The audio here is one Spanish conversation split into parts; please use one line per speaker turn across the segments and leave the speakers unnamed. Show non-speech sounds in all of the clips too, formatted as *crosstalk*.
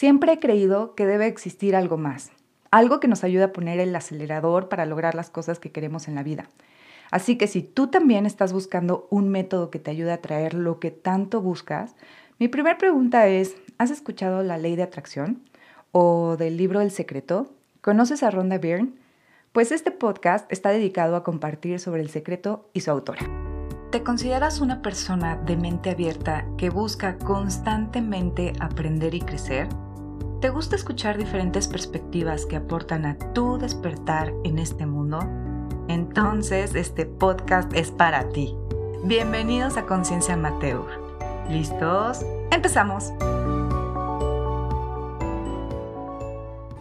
Siempre he creído que debe existir algo más, algo que nos ayude a poner el acelerador para lograr las cosas que queremos en la vida. Así que si tú también estás buscando un método que te ayude a traer lo que tanto buscas, mi primera pregunta es, ¿has escuchado la ley de atracción o del libro El secreto? ¿Conoces a Rhonda Byrne? Pues este podcast está dedicado a compartir sobre el secreto y su autora. ¿Te consideras una persona de mente abierta que busca constantemente aprender y crecer? ¿Te gusta escuchar diferentes perspectivas que aportan a tu despertar en este mundo? Entonces este podcast es para ti. Bienvenidos a Conciencia Amateur ¿Listos? ¡Empezamos!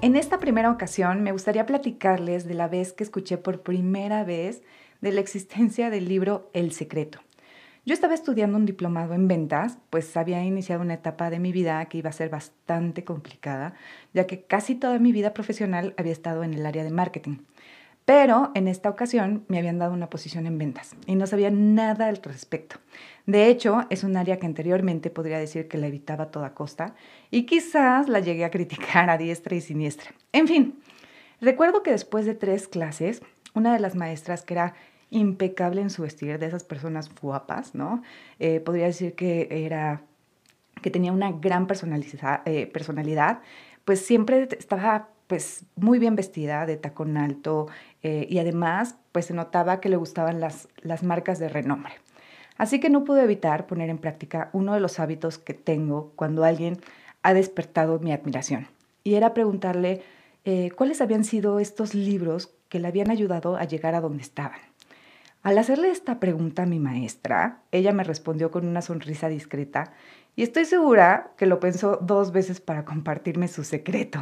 En esta primera ocasión me gustaría platicarles de la vez que escuché por primera vez de la existencia del libro El Secreto. Yo estaba estudiando un diplomado en ventas, pues había iniciado una etapa de mi vida que iba a ser bastante complicada, ya que casi toda mi vida profesional había estado en el área de marketing. Pero en esta ocasión me habían dado una posición en ventas y no sabía nada al respecto. De hecho, es un área que anteriormente podría decir que la evitaba a toda costa y quizás la llegué a criticar a diestra y siniestra. En fin, recuerdo que después de tres clases, una de las maestras que era impecable en su vestir, de esas personas guapas, ¿no? Eh, podría decir que era que tenía una gran eh, personalidad, pues siempre estaba pues muy bien vestida, de tacón alto, eh, y además pues se notaba que le gustaban las, las marcas de renombre. Así que no pude evitar poner en práctica uno de los hábitos que tengo cuando alguien ha despertado mi admiración, y era preguntarle cuáles habían sido estos libros que le habían ayudado a llegar a donde estaban. Al hacerle esta pregunta a mi maestra, ella me respondió con una sonrisa discreta y estoy segura que lo pensó dos veces para compartirme su secreto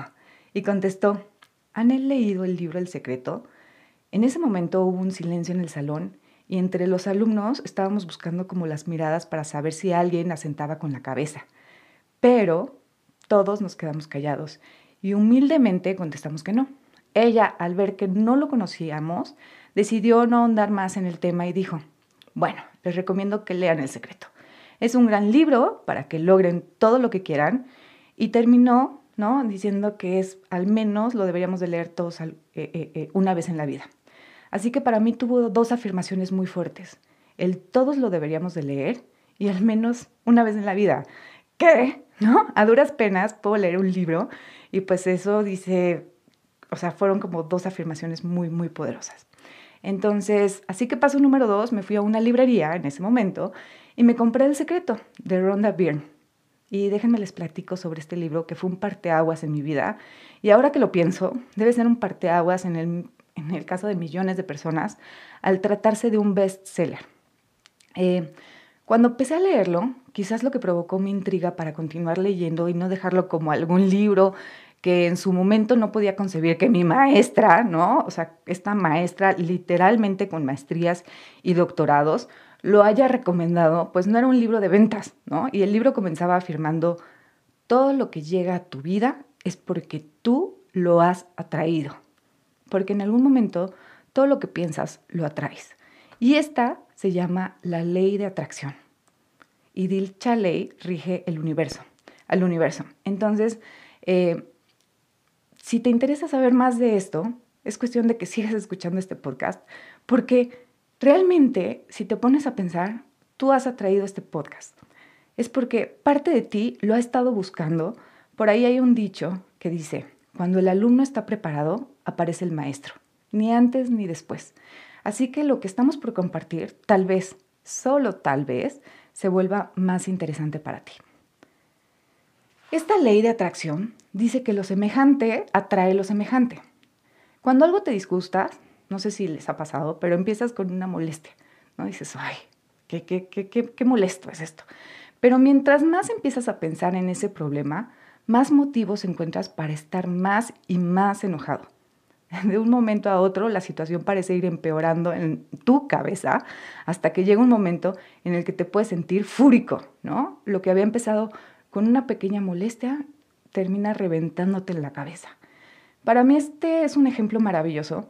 y contestó, ¿han leído el libro El secreto? En ese momento hubo un silencio en el salón y entre los alumnos estábamos buscando como las miradas para saber si alguien asentaba con la cabeza. Pero todos nos quedamos callados y humildemente contestamos que no. Ella, al ver que no lo conocíamos, decidió no ahondar más en el tema y dijo, bueno, les recomiendo que lean El secreto. Es un gran libro para que logren todo lo que quieran y terminó ¿no? Diciendo que es al menos lo deberíamos de leer todos eh, eh, eh, una vez en la vida. Así que para mí tuvo dos afirmaciones muy fuertes. El todos lo deberíamos de leer y al menos una vez en la vida. ¿Qué? ¿No? A duras penas puedo leer un libro y pues eso dice, o sea, fueron como dos afirmaciones muy, muy poderosas. Entonces, así que paso número dos, me fui a una librería en ese momento y me compré El Secreto de Rhonda Byrne. Y déjenme les platico sobre este libro que fue un parteaguas en mi vida. Y ahora que lo pienso, debe ser un parteaguas en el, en el caso de millones de personas al tratarse de un bestseller. Eh, cuando empecé a leerlo, quizás lo que provocó mi intriga para continuar leyendo y no dejarlo como algún libro que en su momento no podía concebir que mi maestra, ¿no? O sea, esta maestra literalmente con maestrías y doctorados, lo haya recomendado, pues no era un libro de ventas, ¿no? Y el libro comenzaba afirmando, todo lo que llega a tu vida es porque tú lo has atraído, porque en algún momento todo lo que piensas lo atraes. Y esta se llama la ley de atracción. Y dicha ley rige el universo, al universo. Entonces, eh, si te interesa saber más de esto, es cuestión de que sigas escuchando este podcast, porque Realmente, si te pones a pensar, tú has atraído este podcast. Es porque parte de ti lo ha estado buscando. Por ahí hay un dicho que dice, cuando el alumno está preparado, aparece el maestro, ni antes ni después. Así que lo que estamos por compartir, tal vez, solo tal vez, se vuelva más interesante para ti. Esta ley de atracción dice que lo semejante atrae lo semejante. Cuando algo te disgusta, no sé si les ha pasado, pero empiezas con una molestia, ¿no? Dices, ay, qué, qué, qué, qué, molesto es esto. Pero mientras más empiezas a pensar en ese problema, más motivos encuentras para estar más y más enojado. *laughs* De un momento a otro, la situación parece ir empeorando en tu cabeza hasta que llega un momento en el que te puedes sentir fúrico, ¿no? Lo que había empezado con una pequeña molestia termina reventándote en la cabeza. Para mí este es un ejemplo maravilloso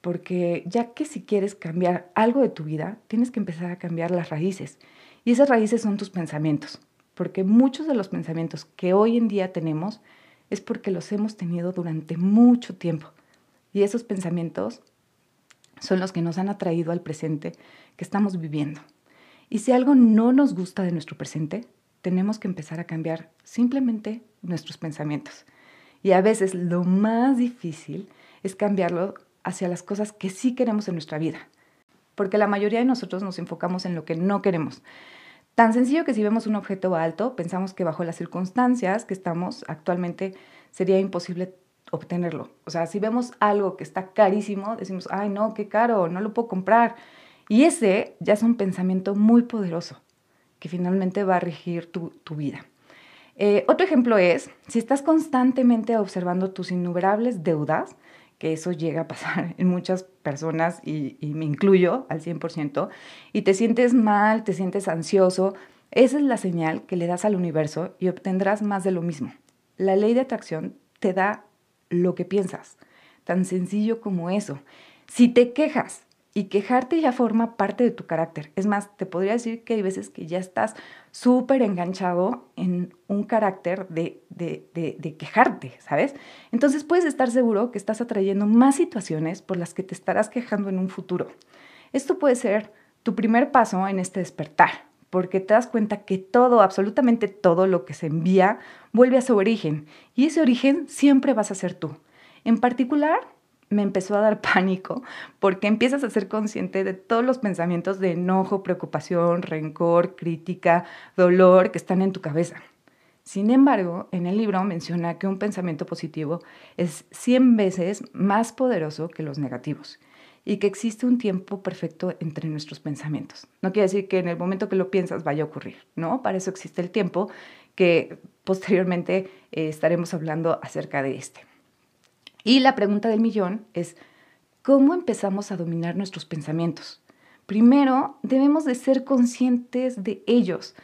porque ya que si quieres cambiar algo de tu vida, tienes que empezar a cambiar las raíces. Y esas raíces son tus pensamientos, porque muchos de los pensamientos que hoy en día tenemos es porque los hemos tenido durante mucho tiempo. Y esos pensamientos son los que nos han atraído al presente que estamos viviendo. Y si algo no nos gusta de nuestro presente, tenemos que empezar a cambiar simplemente nuestros pensamientos. Y a veces lo más difícil es cambiarlo hacia las cosas que sí queremos en nuestra vida. Porque la mayoría de nosotros nos enfocamos en lo que no queremos. Tan sencillo que si vemos un objeto alto, pensamos que bajo las circunstancias que estamos actualmente sería imposible obtenerlo. O sea, si vemos algo que está carísimo, decimos, ay no, qué caro, no lo puedo comprar. Y ese ya es un pensamiento muy poderoso que finalmente va a regir tu, vida. Eh, otro ejemplo es, si estás constantemente observando tus innumerables deudas, que eso llega a pasar *laughs* en muchas personas y, y, me incluyo al 100%, y te sientes mal, te sientes ansioso, esa es la señal que le das al universo y obtendrás más de lo mismo. La ley de atracción te da lo que piensas, tan sencillo como eso. Si te quejas y quejarte ya forma parte de tu carácter. Es más, te podría decir que hay veces que ya estás súper enganchado en un carácter de, de, quejarte, ¿sabes? Entonces puedes estar seguro que estás atrayendo más situaciones por las que te estarás quejando en un futuro. Esto puede ser tu primer paso en este despertar, porque te das cuenta que todo, absolutamente todo lo que se envía, vuelve a su origen, y ese origen siempre vas a ser tú. En particular, me empezó a dar *laughs* pánico porque empiezas a ser consciente de todos los pensamientos de enojo, preocupación, rencor, crítica, dolor que están en tu cabeza. Sin embargo, en el libro menciona que un pensamiento positivo es 100 veces más poderoso que los negativos y que existe un tiempo perfecto entre nuestros pensamientos. No quiere decir que en el momento que lo piensas vaya a ocurrir, ¿no? Para eso existe el tiempo que posteriormente eh, estaremos hablando acerca de este. Y la pregunta del millón es, ¿cómo empezamos a dominar nuestros pensamientos? Primero, debemos de ser conscientes de ellos,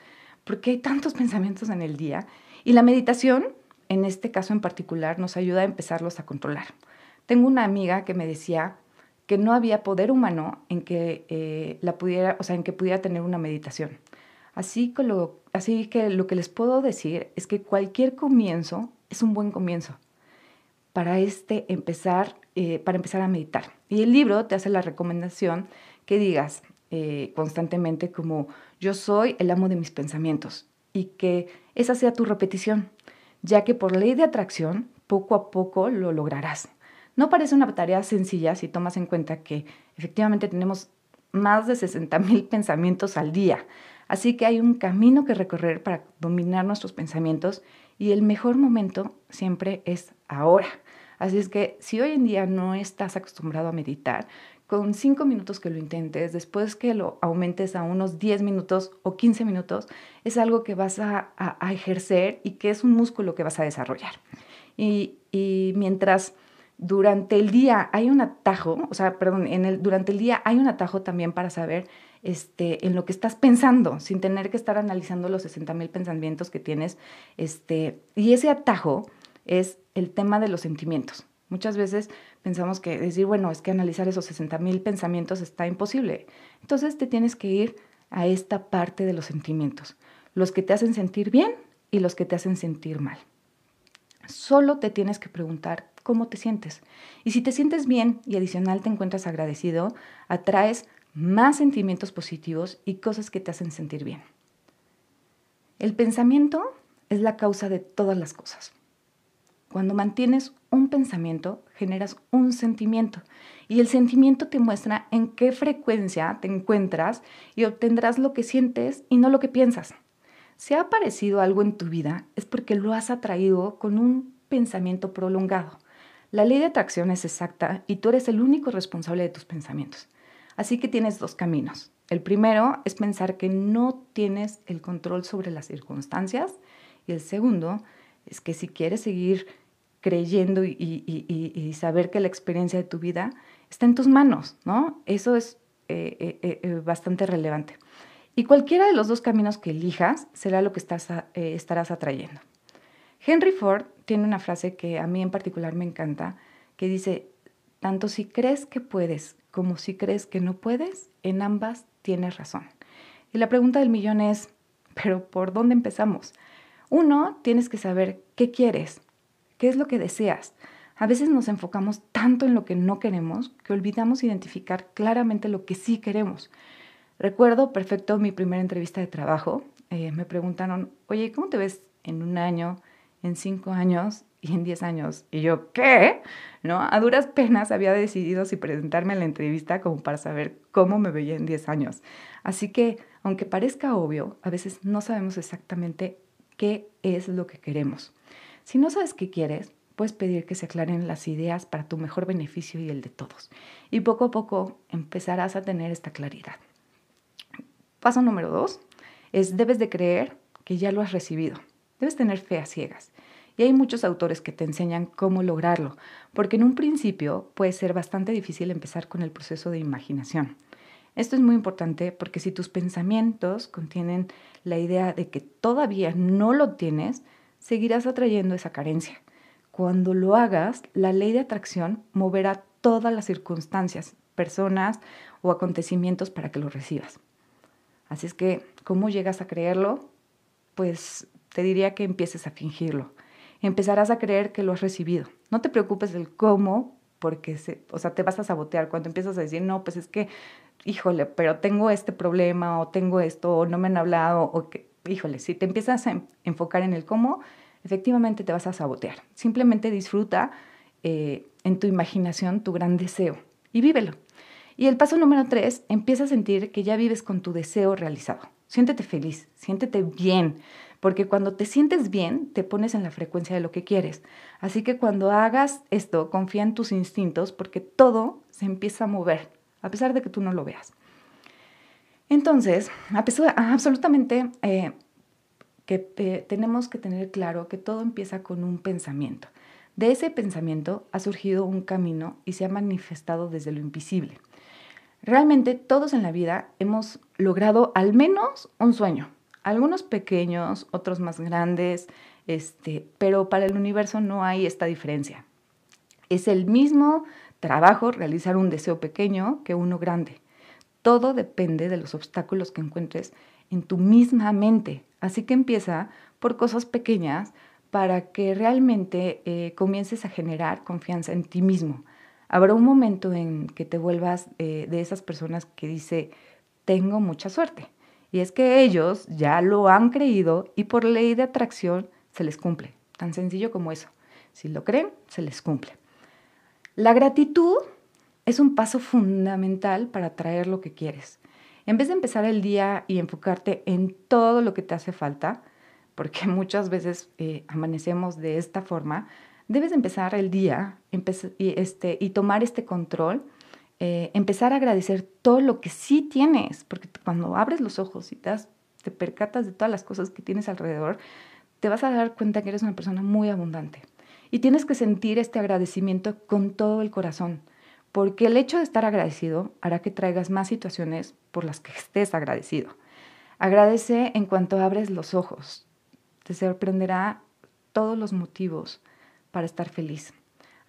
porque hay tantos pensamientos en el día y la meditación, en este caso en particular, nos ayuda a empezarlos a controlar. Tengo una amiga que me decía que no había poder humano en que eh, la pudiera, o sea, en que pudiera tener una meditación. Así que, lo, así que lo que les puedo decir es que cualquier comienzo es un buen comienzo para este empezar, eh, para empezar a meditar. Y el libro te hace la recomendación que digas eh, constantemente como yo soy el amo de mis pensamientos y que esa sea tu repetición, ya que por ley de atracción poco a poco lo lograrás. No parece una tarea sencilla si tomas en cuenta que efectivamente tenemos más de 60 mil *laughs* pensamientos al día, así que hay un camino que recorrer para dominar nuestros pensamientos y el mejor momento siempre es ahora. Así es que si hoy en día no estás acostumbrado a meditar, con cinco minutos que lo intentes, después que lo aumentes a unos 10 minutos o 15 minutos, es algo que vas a, ejercer y que es un músculo que vas a desarrollar. Y, mientras durante el día hay un atajo, o sea, perdón, en el, durante el día hay un atajo también para saber este, en lo que estás pensando, sin tener que estar analizando los 60 mil pensamientos que tienes. Este, y ese atajo es el tema de los sentimientos. Muchas veces pensamos que decir, bueno, es que analizar esos 60 mil pensamientos está imposible. Entonces te tienes que ir a esta parte de los sentimientos, los que te hacen sentir bien y los que te hacen sentir mal. Solo te tienes que preguntar cómo te sientes. Y si te sientes bien y adicional te encuentras agradecido, atraes más sentimientos positivos y cosas que te hacen sentir bien. El pensamiento es la causa de todas las cosas. Cuando mantienes un pensamiento, generas un sentimiento y el sentimiento te muestra en qué frecuencia te encuentras y obtendrás lo que sientes y no lo que piensas. Si ha aparecido algo en tu vida es porque lo has atraído con un pensamiento prolongado. La ley de atracción es exacta y tú eres el único responsable de tus pensamientos. Así que tienes dos caminos. El primero es pensar que no tienes el control sobre las circunstancias y el segundo es que si quieres seguir creyendo y, saber que la experiencia de tu vida está en tus manos, ¿no? Eso es eh, eh, eh, bastante relevante. Y cualquiera de los dos caminos que elijas será lo que estás estarás atrayendo. Henry Ford tiene una frase que a mí en particular me encanta, que dice, tanto si crees que puedes como si crees que no puedes, en ambas tienes razón. Y la pregunta del millón es, *laughs* pero ¿por dónde empezamos? Uno, tienes que saber qué quieres, qué es lo que deseas. A veces nos enfocamos tanto en lo que no queremos que olvidamos identificar claramente lo que sí queremos. Recuerdo perfecto mi primera entrevista de trabajo. Eh, me preguntaron, oye, ¿cómo te ves en un año, en cinco años y en diez años? Y yo, ¿qué? ¿No? A duras penas había decidido si presentarme a la entrevista como para saber cómo me veía en diez años. Así que, aunque parezca obvio, a veces no sabemos exactamente qué es lo que queremos. Si no sabes qué quieres, puedes pedir que se aclaren las ideas para tu mejor beneficio y el de todos. Y poco a poco empezarás a tener esta claridad. Paso número dos es debes de creer que ya lo has recibido. Debes tener fe a ciegas. Y hay muchos autores que te enseñan cómo lograrlo, porque en un principio puede ser bastante difícil empezar con el proceso de imaginación. Esto es muy importante porque si tus pensamientos contienen la idea de que todavía no lo tienes, seguirás atrayendo esa carencia. Cuando lo hagas, la ley de atracción moverá todas las circunstancias, personas o acontecimientos para que lo recibas. Así es que, ¿cómo llegas a creerlo? Pues te diría que empieces a fingirlo. Empezarás a creer que lo has recibido. No te preocupes del cómo, porque se, o sea, te vas a sabotear cuando empiezas a decir, no, pues es que, híjole, pero tengo este problema o tengo esto o no me han hablado o que, híjole, si te empiezas a enfocar en el cómo, efectivamente te vas a sabotear. Simplemente disfruta eh, en tu imaginación tu gran deseo y vívelo. Y el paso número tres, empieza a sentir que ya vives con tu deseo realizado. Siéntete feliz, siéntete bien, porque cuando te sientes bien, te pones en la frecuencia de lo que quieres. Así que cuando hagas esto, confía en tus instintos, porque todo se empieza a mover, a pesar de que tú no lo veas. Entonces, absolutamente eh, que eh, tenemos que tener claro que todo empieza con un pensamiento. De ese pensamiento ha surgido un camino y se ha manifestado desde lo invisible. Realmente todos en la vida hemos logrado al menos un sueño. Algunos pequeños, otros más grandes, este, pero para el universo no hay esta diferencia. Es el mismo trabajo realizar un deseo pequeño que uno grande. Todo depende de los obstáculos que encuentres en tu misma mente. Así que empieza por cosas pequeñas para que realmente eh, comiences a generar confianza en ti mismo. Habrá un momento en que te vuelvas eh, de esas personas que dice, tengo mucha suerte. Y es que ellos ya lo han creído y por ley de atracción se les cumple. Tan sencillo como eso. Si lo creen, se les cumple. La gratitud es un paso fundamental para atraer lo que quieres. En vez de empezar el día y enfocarte en todo lo que te hace falta, porque *laughs* muchas veces eh, amanecemos de esta forma, debes empezar el día y, este, y tomar este control, eh, empezar a agradecer todo lo que sí tienes, porque cuando abres los ojos y te, te percatas de todas las cosas que tienes alrededor, te vas a dar cuenta que eres una persona muy abundante. Y tienes que sentir este agradecimiento con todo el corazón porque el hecho de estar agradecido hará que traigas más situaciones por las que estés agradecido. Agradece en cuanto abres los ojos. Te sorprenderá todos los motivos para estar feliz.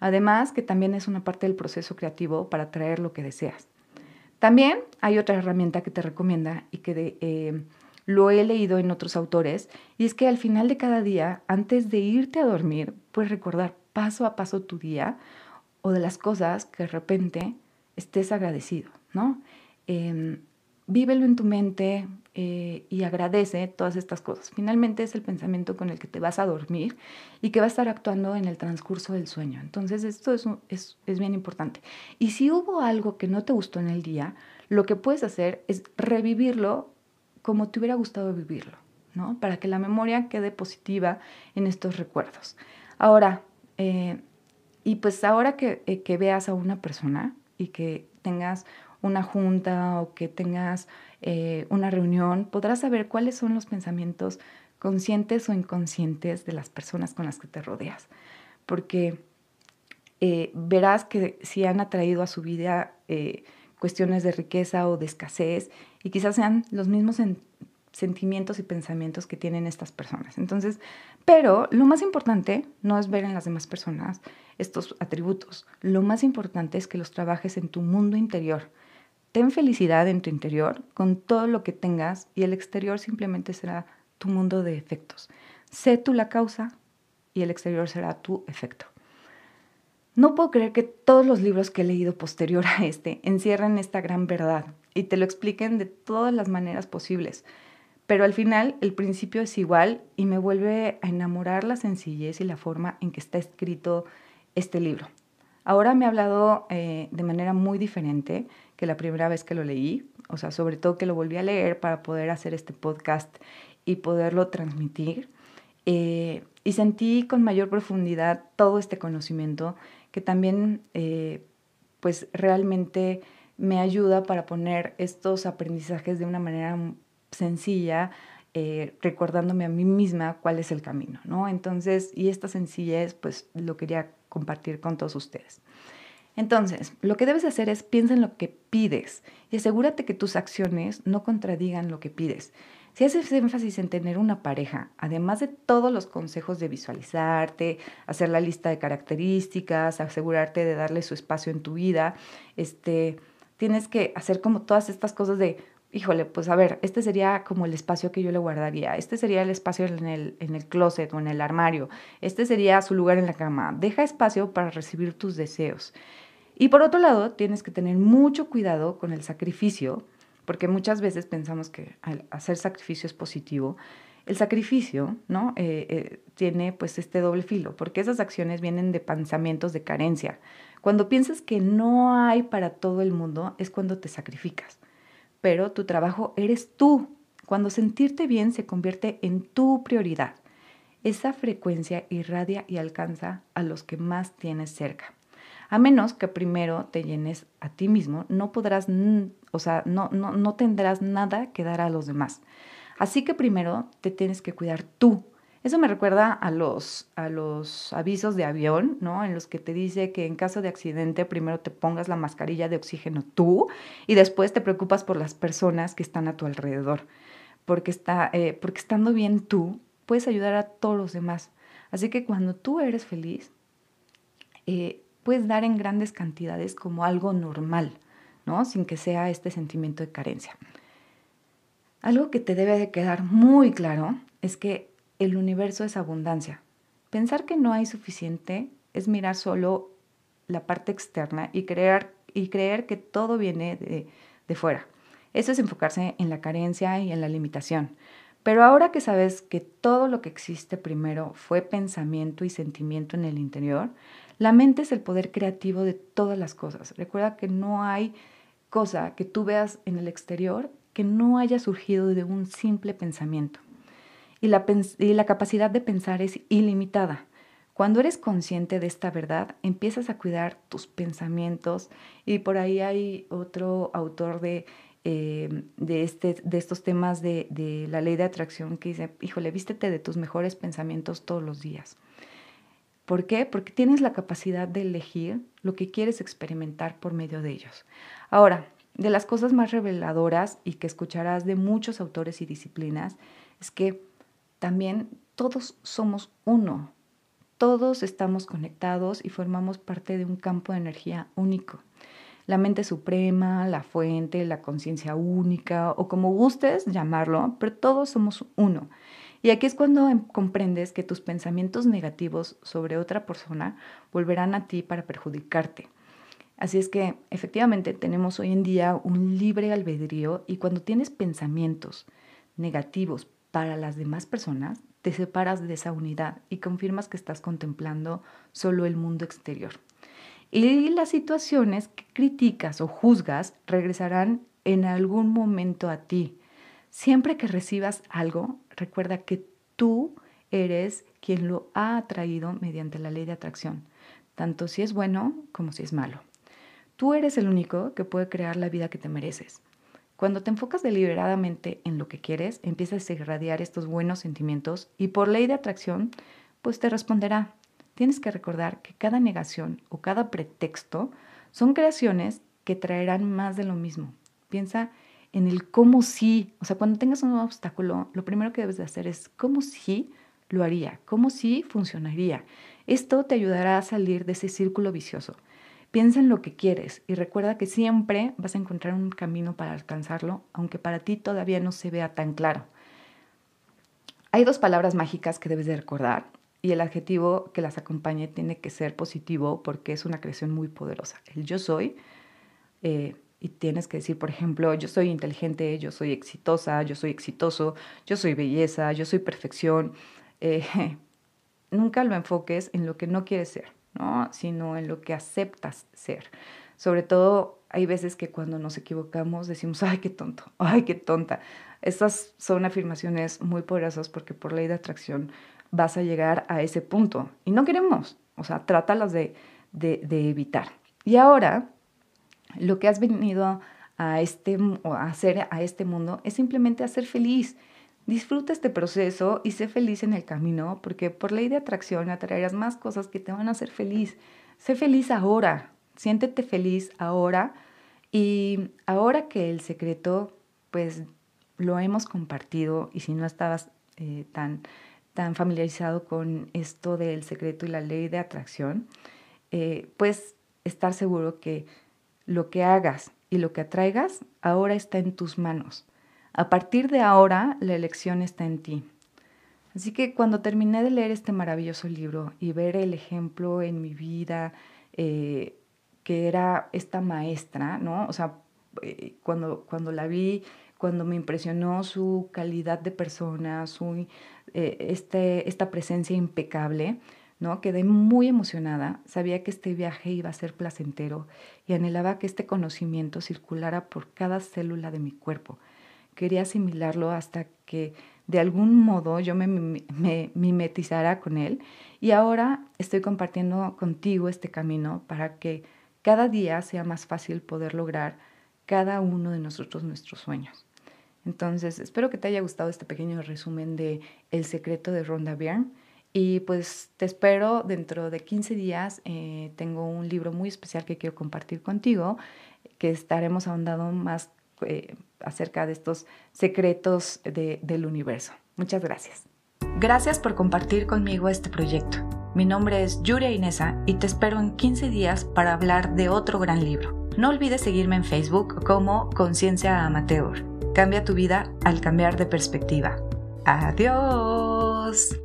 Además, que también es una parte del proceso creativo para traer lo que deseas. También hay otra herramienta que te recomienda y que eh, lo he leído en otros autores, y es que al final de cada día, antes de irte a dormir, puedes recordar paso a paso tu día o de las cosas que de repente estés agradecido, ¿no? Em, vívelo en tu mente eh, y agradece todas estas cosas. Finalmente es el pensamiento con el que te vas a dormir y que va a estar actuando en el transcurso del sueño. Entonces esto es, es, es bien importante. Y si hubo algo que no te gustó en el día, lo que puedes hacer es revivirlo como te hubiera gustado vivirlo, ¿no? Para que la memoria quede positiva en estos recuerdos. Ahora, eh, y pues ahora eh, que, veas a una persona y que tengas una junta o que tengas eh, una reunión, podrás saber cuáles son los pensamientos conscientes o inconscientes de las personas con las que te rodeas. Porque verás que si han atraído a su vida cuestiones de riqueza o de escasez y quizás sean los mismos sentimientos y pensamientos que tienen estas personas. Entonces, pero lo más importante no es ver en las demás personas estos atributos. Lo más importante es que los trabajes en tu mundo interior. Ten felicidad en tu interior con todo lo que tengas y el exterior simplemente será tu mundo de efectos. Sé tú la causa y el exterior será tu efecto. No puedo creer que todos los libros que he leído posterior a este encierren esta gran verdad y te lo expliquen de todas las maneras posibles. Pero al final el principio es igual y me vuelve a enamorar la sencillez y la forma en que está escrito este libro. Ahora me ha hablado eh, de manera muy diferente que la primera vez que lo leí, o sea, sobre todo que lo volví a leer para poder hacer este podcast y poderlo transmitir. Eh, y sentí con mayor profundidad todo este conocimiento que también, eh, pues realmente me ayuda para poner estos aprendizajes de una manera sencilla, recordándome a mí misma cuál es el camino, ¿no? Entonces, y esta sencillez, pues lo quería compartir con todos ustedes. Entonces, lo que debes hacer es piensa en lo que pides y asegúrate que tus acciones no contradigan lo que pides. Si haces énfasis en tener una pareja, además de todos los consejos de visualizarte, hacer la lista de características, asegurarte de darle su espacio en tu vida, este, tienes que hacer como todas estas cosas de, híjole, pues a ver, este sería como el espacio que yo le guardaría, este sería el espacio en el, en el closet o en el armario, este sería su lugar en la cama. Deja espacio para recibir tus deseos. Y por otro lado, tienes que tener mucho cuidado con el sacrificio, porque muchas veces pensamos que hacer sacrificio es positivo. El sacrificio, ¿no? Eh, eh, tiene pues este doble filo, porque esas acciones vienen de pensamientos de carencia. Cuando piensas que no hay para todo el mundo, es cuando te sacrificas pero tu trabajo eres tú, cuando sentirte bien se convierte en tu prioridad. Esa frecuencia irradia y alcanza a los que más tienes cerca. A menos que primero te llenes a ti mismo, no podrás, o sea, no, no, no tendrás nada que dar a los demás. Así que primero te tienes que cuidar tú eso me recuerda a los, a los avisos de avión, ¿no? En los que te dice que en caso de accidente primero te pongas la mascarilla de oxígeno tú y después te preocupas por las personas que están a tu alrededor. Porque, está, eh, porque estando bien tú, puedes ayudar a todos los demás. Así que cuando tú eres feliz, eh, puedes dar en grandes cantidades como algo normal, ¿no? Sin que sea este sentimiento de carencia. Algo que te debe de quedar muy claro es que el universo es abundancia. Pensar que no hay suficiente es mirar solo la parte externa y creer, y creer que todo viene de, de fuera. Eso es enfocarse en la carencia y en la limitación. Pero ahora que sabes que todo lo que existe primero fue pensamiento y sentimiento en el interior, la mente es el poder creativo de todas las cosas. Recuerda que no hay cosa que tú veas en el exterior que no haya surgido de un simple pensamiento y la, capacidad de pensar es ilimitada. Cuando eres consciente de esta verdad, empiezas a cuidar tus pensamientos y por ahí hay otro autor de, eh, este, de estos temas de, de, la ley de atracción que dice, híjole, vístete de tus mejores pensamientos todos los días. ¿Por qué? Porque tienes la capacidad de elegir lo que quieres experimentar por medio de ellos. Ahora, de las cosas más reveladoras y que escucharás de muchos autores y disciplinas es que también todos somos uno. Todos estamos conectados y formamos parte de un campo de energía único. La mente suprema, la fuente, la conciencia única o como gustes llamarlo, pero todos somos uno. Y aquí es cuando em, comprendes que tus pensamientos negativos sobre otra persona volverán a ti para perjudicarte. Así es que efectivamente tenemos hoy en día un libre albedrío y cuando tienes pensamientos negativos para las demás personas, te separas de esa unidad y confirmas que estás contemplando solo el mundo exterior. Y las situaciones que criticas o juzgas regresarán en algún momento a ti. Siempre que recibas algo, recuerda que tú eres quien lo ha atraído mediante la ley de atracción, tanto si es bueno como si es malo. Tú eres el único que puede crear la vida que te mereces. Cuando te enfocas deliberadamente en lo que quieres, empiezas a irradiar estos buenos sentimientos y por ley de atracción, pues te responderá. Tienes que recordar que cada negación o cada pretexto son creaciones que traerán más de lo mismo. Piensa en el cómo sí, o sea, cuando tengas un obstáculo, lo primero que debes de hacer es cómo sí lo haría, cómo sí funcionaría. Esto te ayudará a salir de ese círculo vicioso. Piensa en lo que quieres y recuerda que siempre vas a encontrar un camino para alcanzarlo, aunque para ti todavía no se vea tan claro. Hay dos palabras mágicas que debes de recordar y el adjetivo que las acompañe tiene que ser positivo porque es una creación muy poderosa. El yo soy, eh, y tienes que decir, por ejemplo, yo soy inteligente, yo soy exitosa, yo soy exitoso, yo soy belleza, yo soy perfección. Eh, *laughs* nunca lo enfoques en lo que no quieres ser, ¿no? sino en lo que aceptas ser. Sobre todo, hay veces que cuando nos equivocamos decimos, ay, qué tonto, *laughs* ay, qué tonta. Estas son afirmaciones muy poderosas porque por ley de atracción vas a llegar a ese punto y no queremos, o sea, trátalas de, de, de evitar. Y ahora, lo que has venido a, este, a hacer a este mundo es simplemente hacer feliz. Disfruta este proceso y sé feliz en el camino, porque por ley de atracción atraerás más cosas que te van a hacer feliz. Sé feliz ahora, siéntete feliz ahora y ahora que el secreto, pues lo hemos compartido y si no estabas eh, tan, tan familiarizado con esto del secreto y la ley de atracción, eh, pues estar seguro que lo que hagas y lo que atraigas ahora está en tus manos. A partir de ahora, la elección está en ti. Así que cuando terminé de leer este maravilloso libro y ver el ejemplo en mi vida, eh, que era esta maestra, ¿no? O sea, eh, cuando, cuando la vi, cuando me impresionó su calidad de persona, su, eh, este, esta presencia impecable, ¿no? Quedé muy emocionada, sabía que este viaje iba a ser placentero y anhelaba que este conocimiento circulara por cada célula de mi cuerpo. Quería asimilarlo hasta que de algún modo yo me, me mimetizara con él y ahora estoy compartiendo contigo este camino para que cada día sea más fácil poder lograr cada uno de nosotros nuestros sueños. Entonces, espero que te haya gustado este pequeño resumen de El secreto de Ronda Byrne y pues te espero dentro de 15 días. Eh, tengo un libro muy especial que quiero compartir contigo, que estaremos ahondando más eh, acerca de estos secretos del universo. Muchas gracias. Gracias por compartir conmigo este proyecto. Mi nombre es Yuria Inesa y te espero en 15 días para hablar de otro gran libro. No olvides seguirme en Facebook como Conciencia Amateur. Cambia tu vida al cambiar de perspectiva. Adiós.